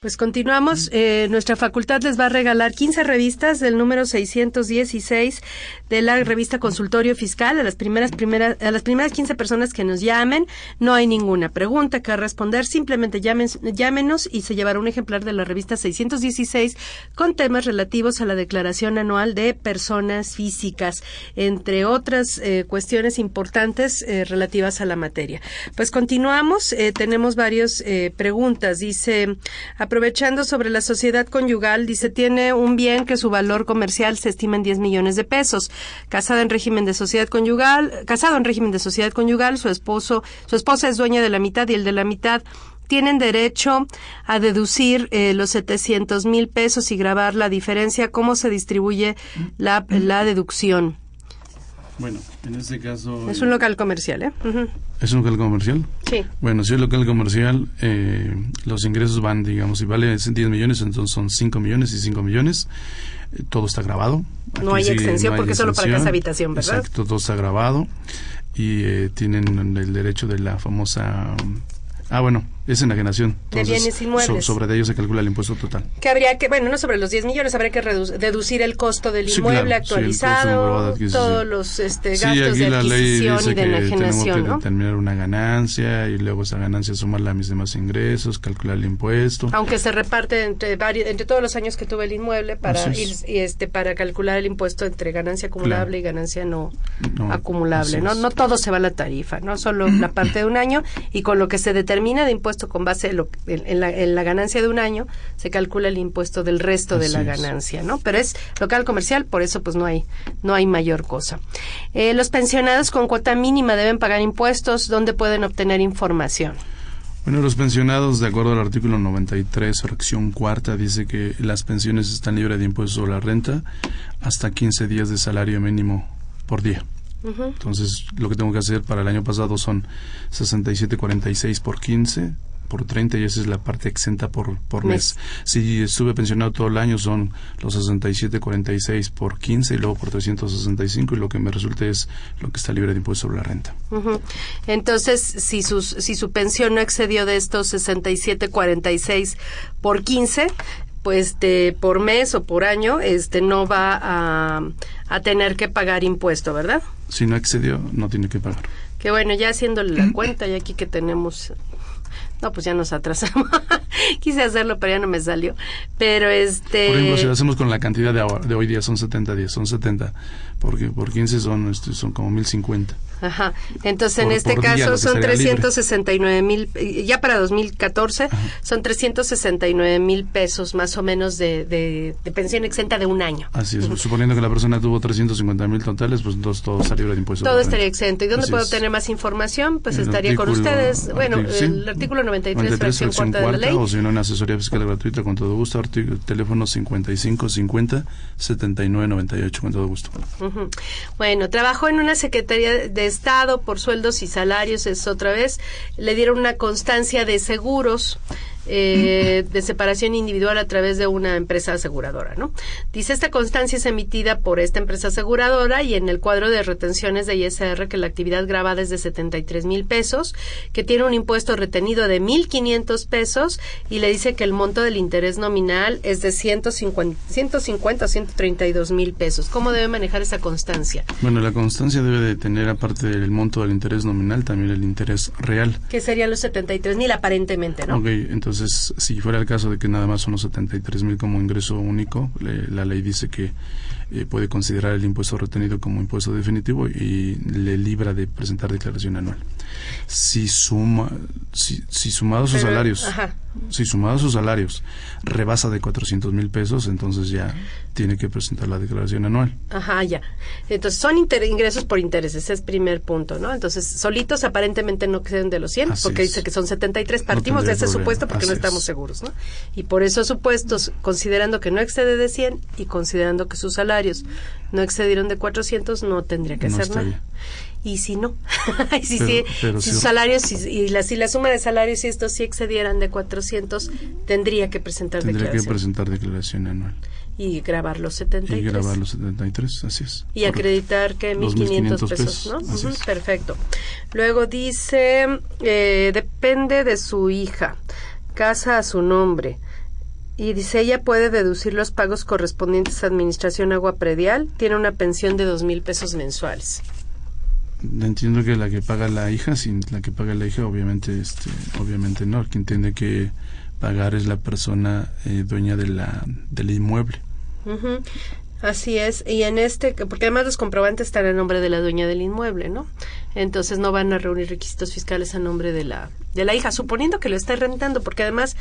Pues continuamos. Eh, nuestra facultad les va a regalar 15 revistas del número 616 de la revista Consultorio Fiscal a las primeras, primeras, a las primeras 15 personas que nos llamen. No hay ninguna pregunta que responder. Simplemente llamen, llámenos y se llevará un ejemplar de la revista 616 con temas relativos a la declaración anual de personas físicas, entre otras eh, cuestiones importantes eh, relativas a la materia. Pues continuamos. tenemos varias preguntas. Dice, aprovechando sobre la sociedad conyugal, dice, tiene un bien que su valor comercial se estima en 10 millones de pesos. Casada en régimen de sociedad conyugal, casado en régimen de sociedad conyugal, su esposo, su esposa es dueña de la mitad y el de la mitad tienen derecho a deducir eh, los 700 mil pesos y grabar la diferencia. ¿Cómo se distribuye la, la deducción? Bueno, en este caso... Es un local comercial, ¿eh? ¿Es un local comercial? Sí. Bueno, si es local comercial, eh, los ingresos van, digamos, si vale 10 millones, entonces son 5 millones y 5 millones. Eh, todo está grabado. no hay extensión porque solo para casa habitación, ¿verdad? Exacto, todo está grabado y eh, tienen el derecho de la famosa... Ah, bueno, es enajenación. de bienes inmuebles. sobre de ellos se calcula el impuesto total. Que habría que, bueno, no sobre los 10 millones, habría que deducir el costo del inmueble actualizado, todos los este, gastos de adquisición y de enajenación. Tenemos que determinar una ganancia y luego esa ganancia sumarla a mis demás ingresos, calcular el impuesto. Aunque se reparte entre, entre todos los años que tuve el inmueble para ir, y este para calcular el impuesto entre ganancia acumulable y ganancia no, acumulable. No, no todo se va a la tarifa, no solo la parte de un año y con lo que se determina de impuesto con base en, la, ganancia de un año, se calcula el impuesto del resto de la ganancia, ¿no? Pero es local comercial, por eso pues no hay, no hay mayor cosa. Eh, los pensionados con cuota mínima deben pagar impuestos, ¿dónde pueden obtener información? Bueno, los pensionados, de acuerdo al artículo 93, fracción cuarta, dice que las pensiones están libres de impuestos sobre la renta hasta 15 días de salario mínimo por día. Entonces, lo que tengo que hacer para el año pasado son 67.46 por 15, por 30 y esa es la parte exenta por, por mes. Si estuve pensionado todo el año son los 67.46 por 15 y luego por 365 y lo que me resulte es lo que está libre de impuesto sobre la renta. Entonces, si, sus, si su pensión no excedió de estos 67.46 por 15, pues de por mes o por año este no va a, a tener que pagar impuesto, ¿verdad? Si no excedió, no tiene que pagar. Que bueno, ya haciendo la cuenta, y aquí que tenemos no, pues ya nos atrasamos. Quise hacerlo, pero ya no me salió. Pero este... Por ejemplo, si lo hacemos con la cantidad de, de hoy día, son 70 días, son 70, porque por 15 son, este, son como 1050. Ajá. Entonces, en este caso son 369 mil, ya para 2014, son 369 mil pesos más o menos de, de, pensión exenta de un año. Así es. Suponiendo que la persona tuvo 350 mil totales, pues entonces todo estaría de impuesto. Todo estaría exento. ¿Y dónde puedo obtener más información? Pues estaría con ustedes. Bueno, el artículo 93, fracción, cuarta, de la ley. O si no, una asesoría fiscal gratuita con todo gusto. Artículo, teléfono 55 50 79 98 con todo gusto. Bueno, trabajo en una secretaría de Estado por sueldos y salarios, es otra vez. Le dieron una constancia de seguros eh, de separación individual a través de una empresa aseguradora, ¿no? Dice esta constancia es emitida por esta empresa aseguradora y en el cuadro de retenciones de ISR que la actividad grabada es de 73 mil pesos, que tiene un impuesto retenido de 1.500 pesos y le dice que el monto del interés nominal es de 150, 150 o 132 mil pesos. ¿Cómo debe manejar esa constancia? Bueno, la constancia debe de tener, aparte del monto del interés nominal, también el interés real. Que serían los 73 mil aparentemente, ¿no? Ok, entonces entonces, si fuera el caso de que nada más son los 73 mil como ingreso único, la ley dice que eh, puede considerar el impuesto retenido como impuesto definitivo y le libra de presentar declaración anual. Si suma, si, si sumados sus salarios, si sumados sus salarios rebasa de 400 mil pesos, entonces ya tiene que presentar la declaración anual. Ajá, ya. Entonces son ingresos por intereses, ese es primer punto, ¿no? Entonces solitos aparentemente no exceden de los 100, porque dice que son 73, partimos de ese supuesto porque no estamos seguros, ¿no? Y por esos supuestos, considerando que no excede de 100 y considerando que sus salarios no excedieron de 400, no tendría que ser nada. y si no, y si, si, sus salarios y, la, si la suma de salarios y estos sí excedieran de 400, tendría que presentar tendría declaración. que presentar declaración anual. Y grabar los 73. Y grabar los 73, así es. Y acreditar que 1.500 pesos, ¿no? perfecto. Luego dice, eh, depende de su hija, casa a su nombre. Y dice, ella puede deducir los pagos correspondientes a Administración Agua Predial. Tiene una pensión de dos mil pesos mensuales. Entiendo que la que paga la hija, sin la que paga la hija, obviamente, este, obviamente no. Quien entiende que pagar es la persona eh, dueña de la, del inmueble. Así es, y en este, porque además los comprobantes están en nombre de la dueña del inmueble, ¿no? Entonces no van a reunir requisitos fiscales a nombre de la de la hija, suponiendo que lo está rentando, porque además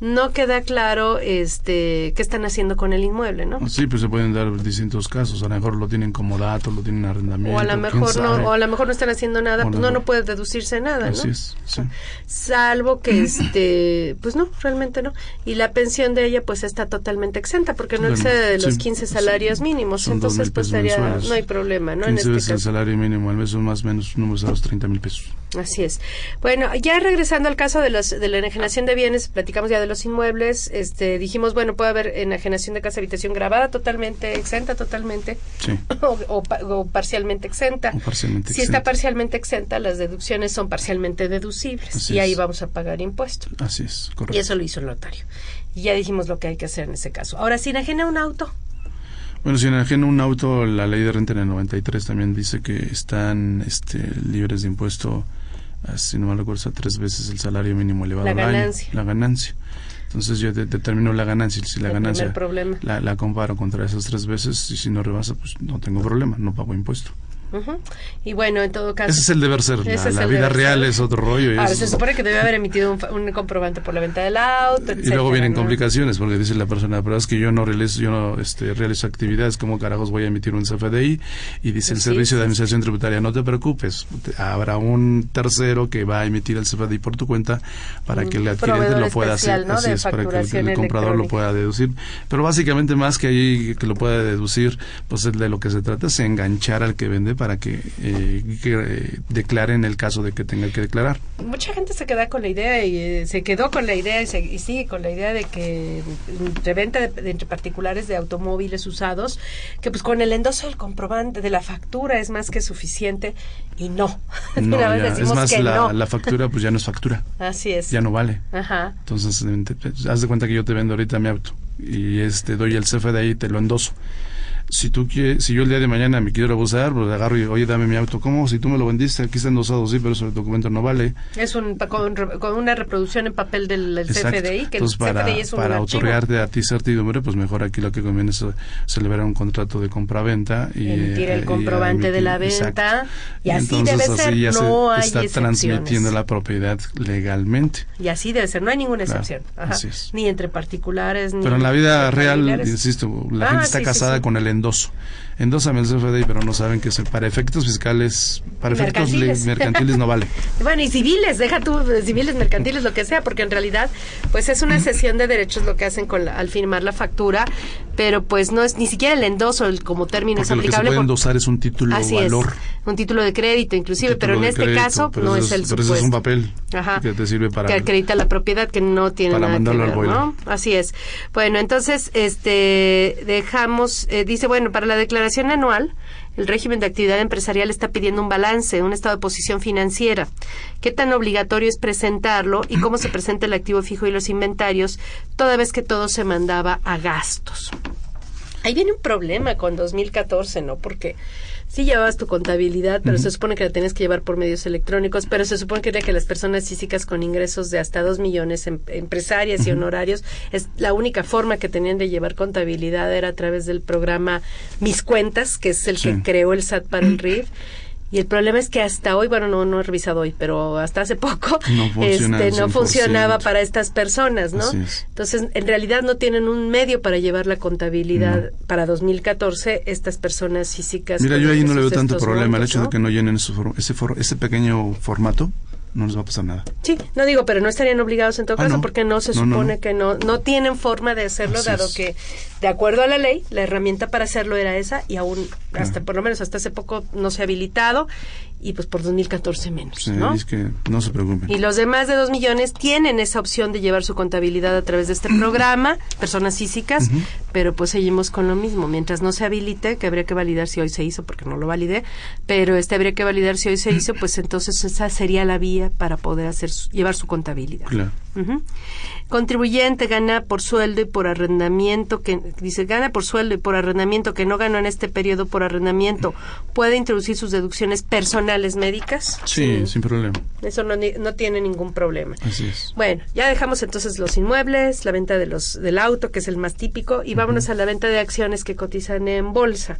no queda claro este qué están haciendo con el inmueble, ¿no? Sí, pues se pueden dar distintos casos, a lo mejor lo tienen como dato, lo tienen arrendamiento. O a lo mejor no, o a lo mejor no están haciendo nada, pues no, no puede deducirse nada, ¿no? Así es, sí. Salvo que este, pues no, realmente no. Y la pensión de ella pues está totalmente exenta, porque no excede de los 15 salarios mínimos, entonces pues no hay problema, ¿no? 15 en este veces el salario mínimo al mes son más o menos números a los 30 mil pesos. Así es. Bueno, ya regresando al caso de, los, de la enajenación de bienes, platicamos ya de los inmuebles, este, dijimos, bueno, puede haber enajenación de casa habitación grabada totalmente, exenta totalmente, sí. o, parcialmente exenta. parcialmente si está parcialmente exenta, las deducciones son parcialmente deducibles y ahí vamos a pagar impuesto. Así es, correcto. Y eso lo hizo el notario. Y ya dijimos lo que hay que hacer en ese caso. Ahora, si enajena un auto, bueno, si enajena un auto, la ley de renta en el 93 también dice que están este, libres de impuesto si no me recuerdo, a tres veces el salario mínimo elevado la ganancia. la ganancia. Entonces yo determino la ganancia. Si la ganancia la, la, comparo contra esas tres veces y si no rebasa, pues no tengo problema, no pago impuesto. Y bueno, en todo caso. Ese es el deber ser. La, vida real es otro rollo. Ahora, se supone que debe haber emitido un, comprobante por la venta del auto, Y luego vienen complicaciones, porque dice la persona, pero es que yo no realizo, yo no este, realizo actividades, ¿cómo carajos voy a emitir un CFDI? Y dice el Servicio de Administración Tributaria, no te preocupes, habrá un tercero que va a emitir el CFDI por tu cuenta para que el adquirente lo pueda hacer. Así es, para que el, comprador lo pueda deducir. Pero básicamente, más que ahí que lo pueda deducir, pues de lo que se trata es enganchar al que vende para que, eh, eh, declare en el caso de que tenga que declarar. Mucha gente se queda con la idea y eh, se quedó con la idea y, sigue con la idea de que entre venta de, entre particulares de automóviles usados, que pues con el endoso del comprobante de la factura es más que suficiente y no. no es más, la, la, factura pues ya no es factura. Así es. Ya no vale. Ajá. Entonces, haz de cuenta que yo te vendo ahorita mi auto y este doy el CFDI y te lo endoso si tú quieres, si yo el día de mañana me quiero abusar, pues agarro y, oye, dame mi auto. ¿Cómo? Si tú me lo vendiste, aquí está endosado, sí, pero ese documento no vale. Es un, con, una reproducción en papel del, CFDI, que Entonces, para, CFDI es un para otorgarte a ti certidumbre, pues mejor aquí lo que conviene es celebrar un contrato de compra-venta. y Emitir el comprobante de la venta. Y así Entonces, debe ser, ya no hay está transmitiendo la propiedad legalmente. Y así debe ser, no hay ninguna excepción. Ni entre particulares, ni Pero en la vida real, insisto, la gente ah, está casada con el endoso endósame el CFDI, pero no saben que para efectos fiscales, para efectos mercantiles. no vale. bueno, y civiles, deja tú civiles, mercantiles, lo que sea, porque en realidad, pues es una cesión de derechos lo que hacen con al firmar la factura, pero pues no es ni siquiera el endoso el, como término es aplicable. Lo que se puede endosar es un título de valor. un título de crédito, inclusive, pero en este caso no es, el Pero es un papel que te sirve para... Que acredita la propiedad, que no tiene nada que ver, ¿no? Así es. Bueno, entonces, este, dejamos, eh, dice, bueno, para la declaración anual, el régimen de actividad empresarial está pidiendo un balance, un estado de posición financiera. ¿Qué tan obligatorio es presentarlo y cómo se presenta el activo fijo y los inventarios, toda vez que todo se mandaba a gastos? Ahí viene un problema con 2014, ¿no? Porque sí llevabas tu contabilidad, pero se supone que la tienes que llevar por medios electrónicos, pero se supone que, que las personas físicas con ingresos de hasta dos millones, em, empresarias y honorarios, es la única forma que tenían de llevar contabilidad era a través del programa Mis Cuentas, que es el que creó el SAT para el RIF. Y el problema es que hasta hoy, bueno, no, no he revisado hoy, pero hasta hace poco no, este, no funcionaba para estas personas, ¿no? Entonces, en realidad no tienen un medio para llevar la contabilidad para 2014 estas personas físicas. Mira, yo ahí no le veo tanto problema, el hecho de que no llenen ese, ese, ese pequeño formato no les va a pasar nada. Sí, no digo, pero no estarían obligados en todo ah, caso porque no se supone que no no tienen forma de hacerlo dado que de acuerdo a la ley la herramienta para hacerlo era esa y aún hasta por lo menos hasta hace poco no se ha habilitado y pues por 2014 menos, Sí, ¿no? es que no se preocupen. Y los demás de 2 millones tienen esa opción de llevar su contabilidad a través de este programa, personas físicas, pero pues seguimos con lo mismo. Mientras no se habilite, que habría que validar si hoy se hizo, porque no lo validé, pero este habría que validar si hoy se hizo, pues entonces esa sería la vía para poder hacer su- llevar su contabilidad. Claro. Contribuyente gana por sueldo y por arrendamiento que dice gana por sueldo y por arrendamiento que no ganó en este periodo por arrendamiento puede introducir sus deducciones personales médicas. Sí, sin problema. Eso no, no tiene ningún problema. Así es. Bueno, ya dejamos entonces los inmuebles, la venta de los del auto, que es el más típico, y vámonos a la venta de acciones que cotizan en bolsa.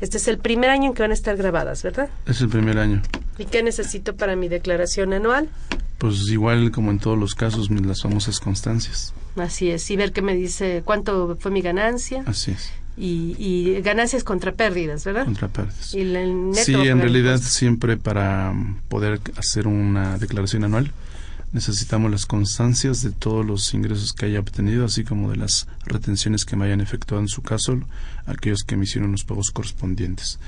Este es el primer año en que van a estar grabadas, ¿verdad? Es el primer año. ¿Y qué necesito para mi declaración anual? Pues igual como en todos los casos, las famosas constancias. Así es, y ver qué me dice cuánto fue mi ganancia Así es, y, y ganancias contra pérdidas, ¿verdad? contra pérdidas. Y el neto Sí, en realidad siempre para mm, poder hacer una declaración anual necesitamos las constancias de todos los ingresos que haya obtenido, así como de las retenciones que me hayan efectuado en su caso, aquellos que me hicieron los pagos correspondientes.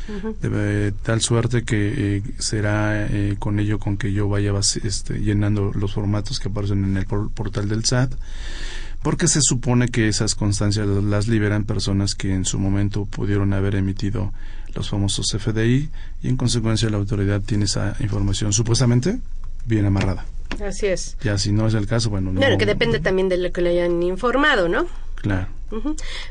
De tal suerte que eh, será eh, con ello con que yo vaya este, llenando los formatos que aparecen en el por- portal del SAT porque se supone que esas constancias las liberan personas que en su momento pudieron haber emitido los famosos FDI y en consecuencia la autoridad tiene esa información supuestamente bien amarrada. Así es. Ya si no es el caso, bueno, no. Bueno, que depende también de lo que le hayan informado, ¿no? Claro.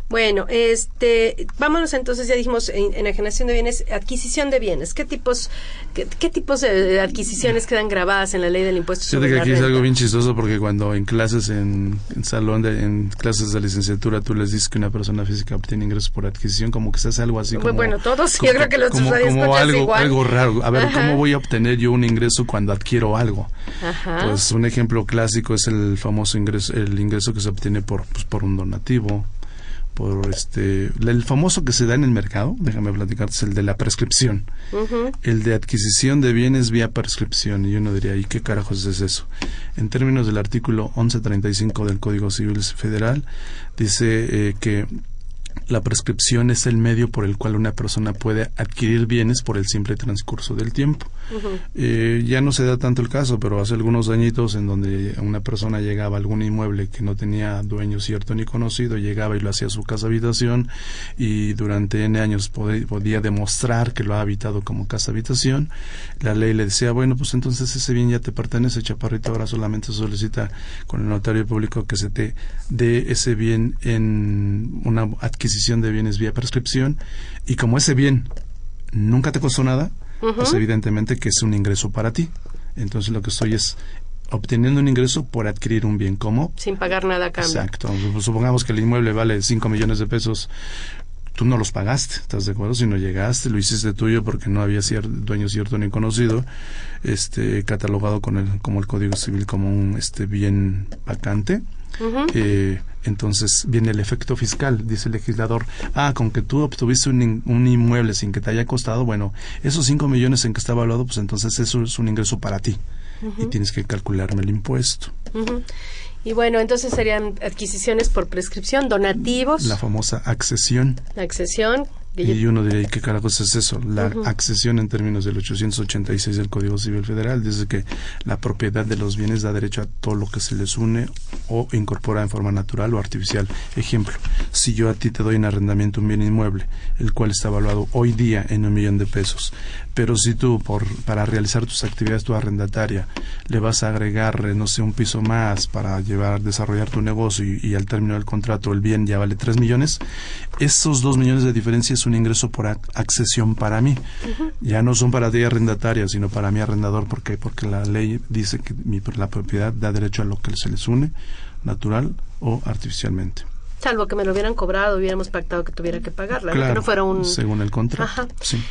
Bueno, este, vámonos entonces, ya dijimos, en- enajenación de bienes, adquisición de bienes. ¿Qué tipos, qué, qué tipos de adquisiciones quedan grabadas en la ley del impuesto sobre que la aquí es renta? algo bien chistoso porque cuando en clases en, en salón de en clases de licenciatura tú les dices que una persona física obtiene ingresos por adquisición como que se hace algo así como bueno, todos, como- yo creo que los como, como algo igual. algo raro a ver Ajá. cómo voy a obtener yo un ingreso cuando adquiero algo Ajá. Pues un ejemplo clásico es el famoso ingreso, el ingreso que se obtiene por, pues, por un donativo, por este, el famoso que se da en el mercado, déjame platicarte, es el de la prescripción. El de adquisición de bienes vía prescripción. Y uno diría, ¿y qué carajos es eso? En términos del artículo 1135 del Código Civil Federal, dice eh, que la prescripción es el medio por el cual una persona puede adquirir bienes por el simple transcurso del tiempo. Eh, ya no se da tanto el caso, pero hace algunos añitos en donde una persona llegaba a algún inmueble que no tenía dueño cierto ni conocido, llegaba y lo hacía su casa habitación y durante N años podía demostrar que lo ha habitado como casa habitación, la ley le decía, bueno, pues entonces ese bien ya te pertenece, chaparrito, ahora solamente solicita con el notario público que se te dé ese bien en una adquisición de bienes vía prescripción y como ese bien nunca te costó nada, pues evidentemente que es un ingreso para ti. Entonces lo que estoy es obteniendo un ingreso por adquirir un bien como Sin pagar nada a cambio. Exacto. Pues Supongamos que el inmueble vale 5 millones de pesos. Tú no los pagaste, ¿estás de acuerdo? Si no llegaste, lo hiciste tuyo porque no había cier- dueño cierto ni conocido, este, catalogado con el, como el Código Civil como un este, bien vacante. Eh, entonces viene el efecto fiscal, dice el legislador. Ah, con que tú obtuviste un, in- un inmueble sin que te haya costado, bueno, esos 5 millones en que está evaluado, pues entonces eso es un ingreso para ti. Y tienes que calcularme el impuesto. Y bueno, entonces serían adquisiciones por prescripción, donativos, La famosa accesión. la accesión. Y uno diría, ¿y qué carajos es eso? La accesión en términos del 886 del Código Civil Federal dice que la propiedad de los bienes da derecho a todo lo que se les une o incorpora en forma natural o artificial. Ejemplo, si yo a ti te doy en arrendamiento un bien inmueble, el cual está evaluado hoy día en un millón de pesos, pero si tú por, para realizar tus actividades, tu arrendataria, le vas a agregar, eh, no sé, un piso más para llevar, desarrollar tu negocio y, y al término del contrato el bien ya vale 3 millones, esos 2 millones de diferencia es un ingreso por ac- accesión para mí. Ya no son para ti arrendataria, sino para mi arrendador. ¿Por qué? Porque la ley dice que mi- la propiedad da derecho a lo que se les une, natural o artificialmente. Salvo que me lo hubieran cobrado, hubiéramos pactado que tuviera que pagarla, que no fuera un... según el contrato. Ajá. Sí.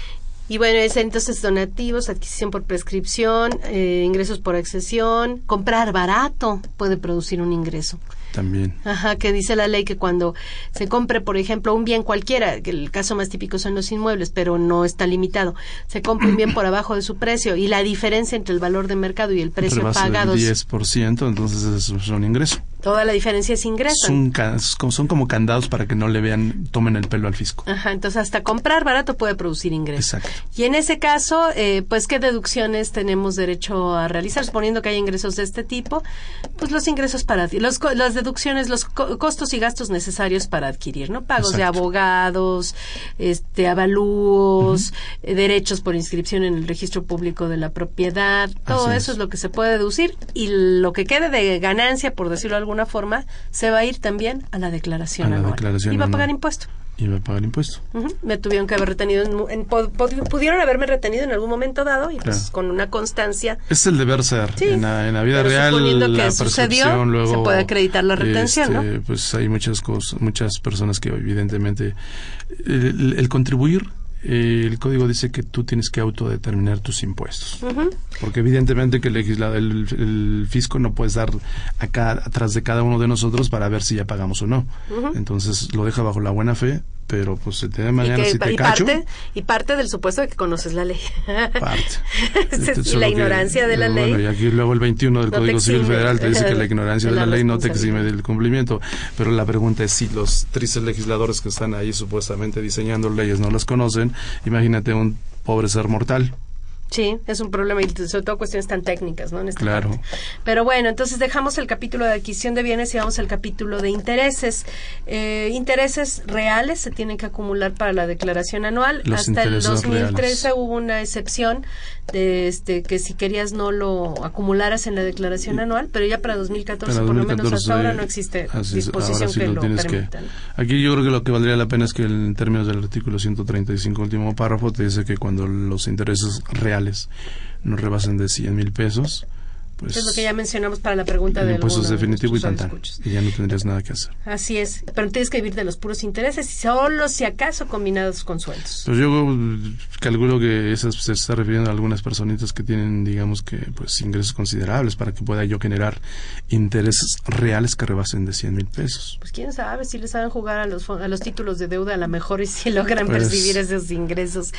Y bueno, es entonces donativos, adquisición por prescripción, eh, ingresos por accesión, comprar barato puede producir un ingreso. También. Ajá, que dice la ley que cuando se compre, por ejemplo, un bien cualquiera, que el caso más típico son los inmuebles, pero no está limitado, se compra un bien por abajo de su precio y la diferencia entre el valor de mercado y el precio Rebasa pagado el es- 10%, entonces es un ingreso. Toda la diferencia es ingreso. Son, son como candados para que no le vean, tomen el pelo al fisco. Ajá, entonces hasta comprar barato puede producir ingresos. Exacto. Y en ese caso, eh, pues, ¿qué deducciones tenemos derecho a realizar? Suponiendo que hay ingresos de este tipo, pues los ingresos para los, las deducciones, los costos y gastos necesarios para adquirir, ¿no? Pagos de abogados, este, avalúos, eh, derechos por inscripción en el registro público de la propiedad, todo eso es. lo que se puede deducir y lo que quede de ganancia, por decirlo de alguna forma, se va a ir también a la declaración anual. y va a pagar impuesto y va a pagar impuesto. Me tuvieron que haber retenido, en, pudieron haberme retenido en algún momento dado y pues con una constancia. Es el deber ser. En, la, vida real, la percepción luego. Se puede acreditar la retención, este, Pues hay muchas cosas, muchas personas que evidentemente el contribuir eh, el código dice que tú tienes que autodeterminar tus impuestos. Porque evidentemente que el, el, fisco no puedes dar acá atrás de cada uno de nosotros para ver si ya pagamos o no. Entonces lo deja bajo la buena fe pero pues de mañana si te cacho. parte, y parte del supuesto de que conoces la ley. Parte. Y la ignorancia de la ley. Y aquí luego el 21 del Código Civil Federal te dice que la ignorancia de la, ley no te exime del cumplimiento. Pero la pregunta es si los tristes legisladores que están ahí supuestamente diseñando leyes no las conocen imagínate un pobre ser mortal Sí, es un problema y sobre todo cuestiones tan técnicas, ¿no? En claro. Pero bueno, entonces dejamos el capítulo de adquisición de bienes y vamos al capítulo de intereses. Eh, intereses reales se tienen que acumular para la declaración anual. Hasta el 2013 hubo una excepción de este que si querías no lo acumularas en la declaración anual, pero ya para 2014, por lo menos hasta ahora no existe disposición que lo, permita. aquí yo creo que lo que valdría la pena es que en términos del artículo 135 último párrafo te dice que cuando los intereses reales no rebasen de 100 mil pesos, pues, es lo que ya mencionamos para la pregunta de impuestos definitivo y tan, y ya no tendrías nada que hacer. Así es, pero tienes que vivir de los puros intereses y solo si acaso combinados con sueldos. Pues yo calculo que eso se está refiriendo a algunas personitas que tienen, digamos que, pues ingresos considerables para que pueda yo generar intereses reales que rebasen de 100 mil pesos. Pues quién sabe si les saben jugar a los, a los títulos de deuda a lo mejor y si logran pues percibir esos ingresos.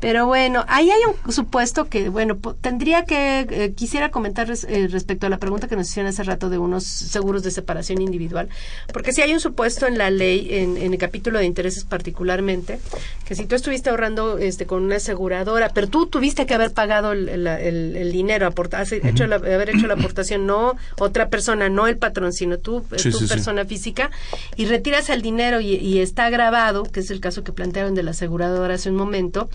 Pero bueno, ahí hay un supuesto que, bueno, tendría que, eh, quisiera comentarles eh, respecto a la pregunta que nos hicieron hace rato de unos seguros de separación individual, porque si hay un supuesto en la ley, en, el capítulo de intereses particularmente, que si tú estuviste ahorrando este con una aseguradora, pero tú tuviste que haber pagado el, el, dinero, aportar, hecho haber hecho la aportación, no otra persona, no el patrón, sino tú, tu persona física, y retiras el dinero y, está grabado, que es el caso que plantearon de la aseguradora hace un momento,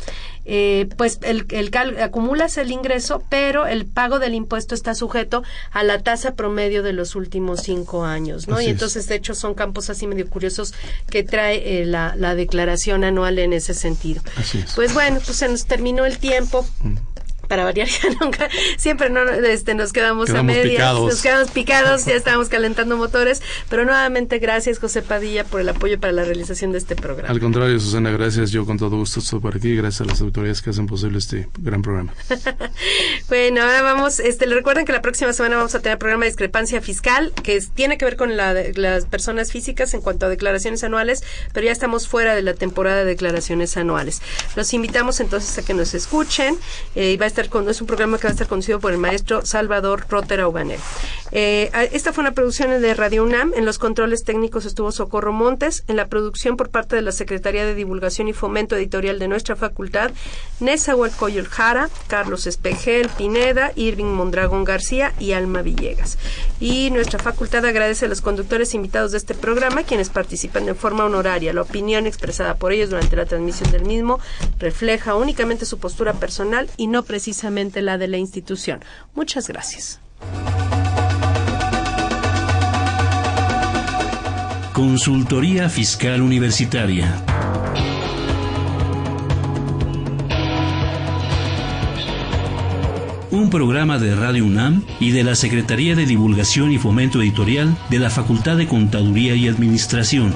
eh, pues el, el acumulas el ingreso, pero el pago del impuesto está sujeto a la tasa promedio de los últimos cinco años, ¿no? y entonces, de hecho, son campos así medio curiosos que trae eh, la, la, declaración anual en ese sentido. Pues bueno, pues se nos terminó el tiempo. Mm para variar ya nunca, siempre no, este, nos quedamos, a medias, nos quedamos picados, ya estábamos calentando motores, pero nuevamente gracias José Padilla por el apoyo para la realización de este programa. Al contrario, Susana, gracias, yo con todo gusto estoy por aquí, gracias a las autoridades que hacen posible este gran programa. bueno, ahora vamos, este, le recuerden que la próxima semana vamos a tener programa de discrepancia fiscal, que tiene que ver con la, las personas físicas en cuanto a declaraciones anuales, pero ya estamos fuera de la temporada de declaraciones anuales. Los invitamos entonces a que nos escuchen eh, y va a es un programa que va a estar conducido por el maestro Salvador Rotera Ubanel. Eh, esta fue una producción de Radio UNAM. En los controles técnicos estuvo Socorro Montes. En la producción por parte de la Secretaría de Divulgación y Fomento Editorial de nuestra facultad, Nezahuel Coyol Jara, Carlos Espejel Pineda, Irving Mondragón García y Alma Villegas. Y nuestra facultad agradece a los conductores invitados de este programa, quienes participan de forma honoraria. La opinión expresada por ellos durante la transmisión del mismo refleja únicamente su postura personal y no precisamente la de la institución. Muchas gracias. Consultoría Fiscal Universitaria. Un programa de Radio UNAM y de la Secretaría de Divulgación y Fomento Editorial de la Facultad de Contaduría y Administración.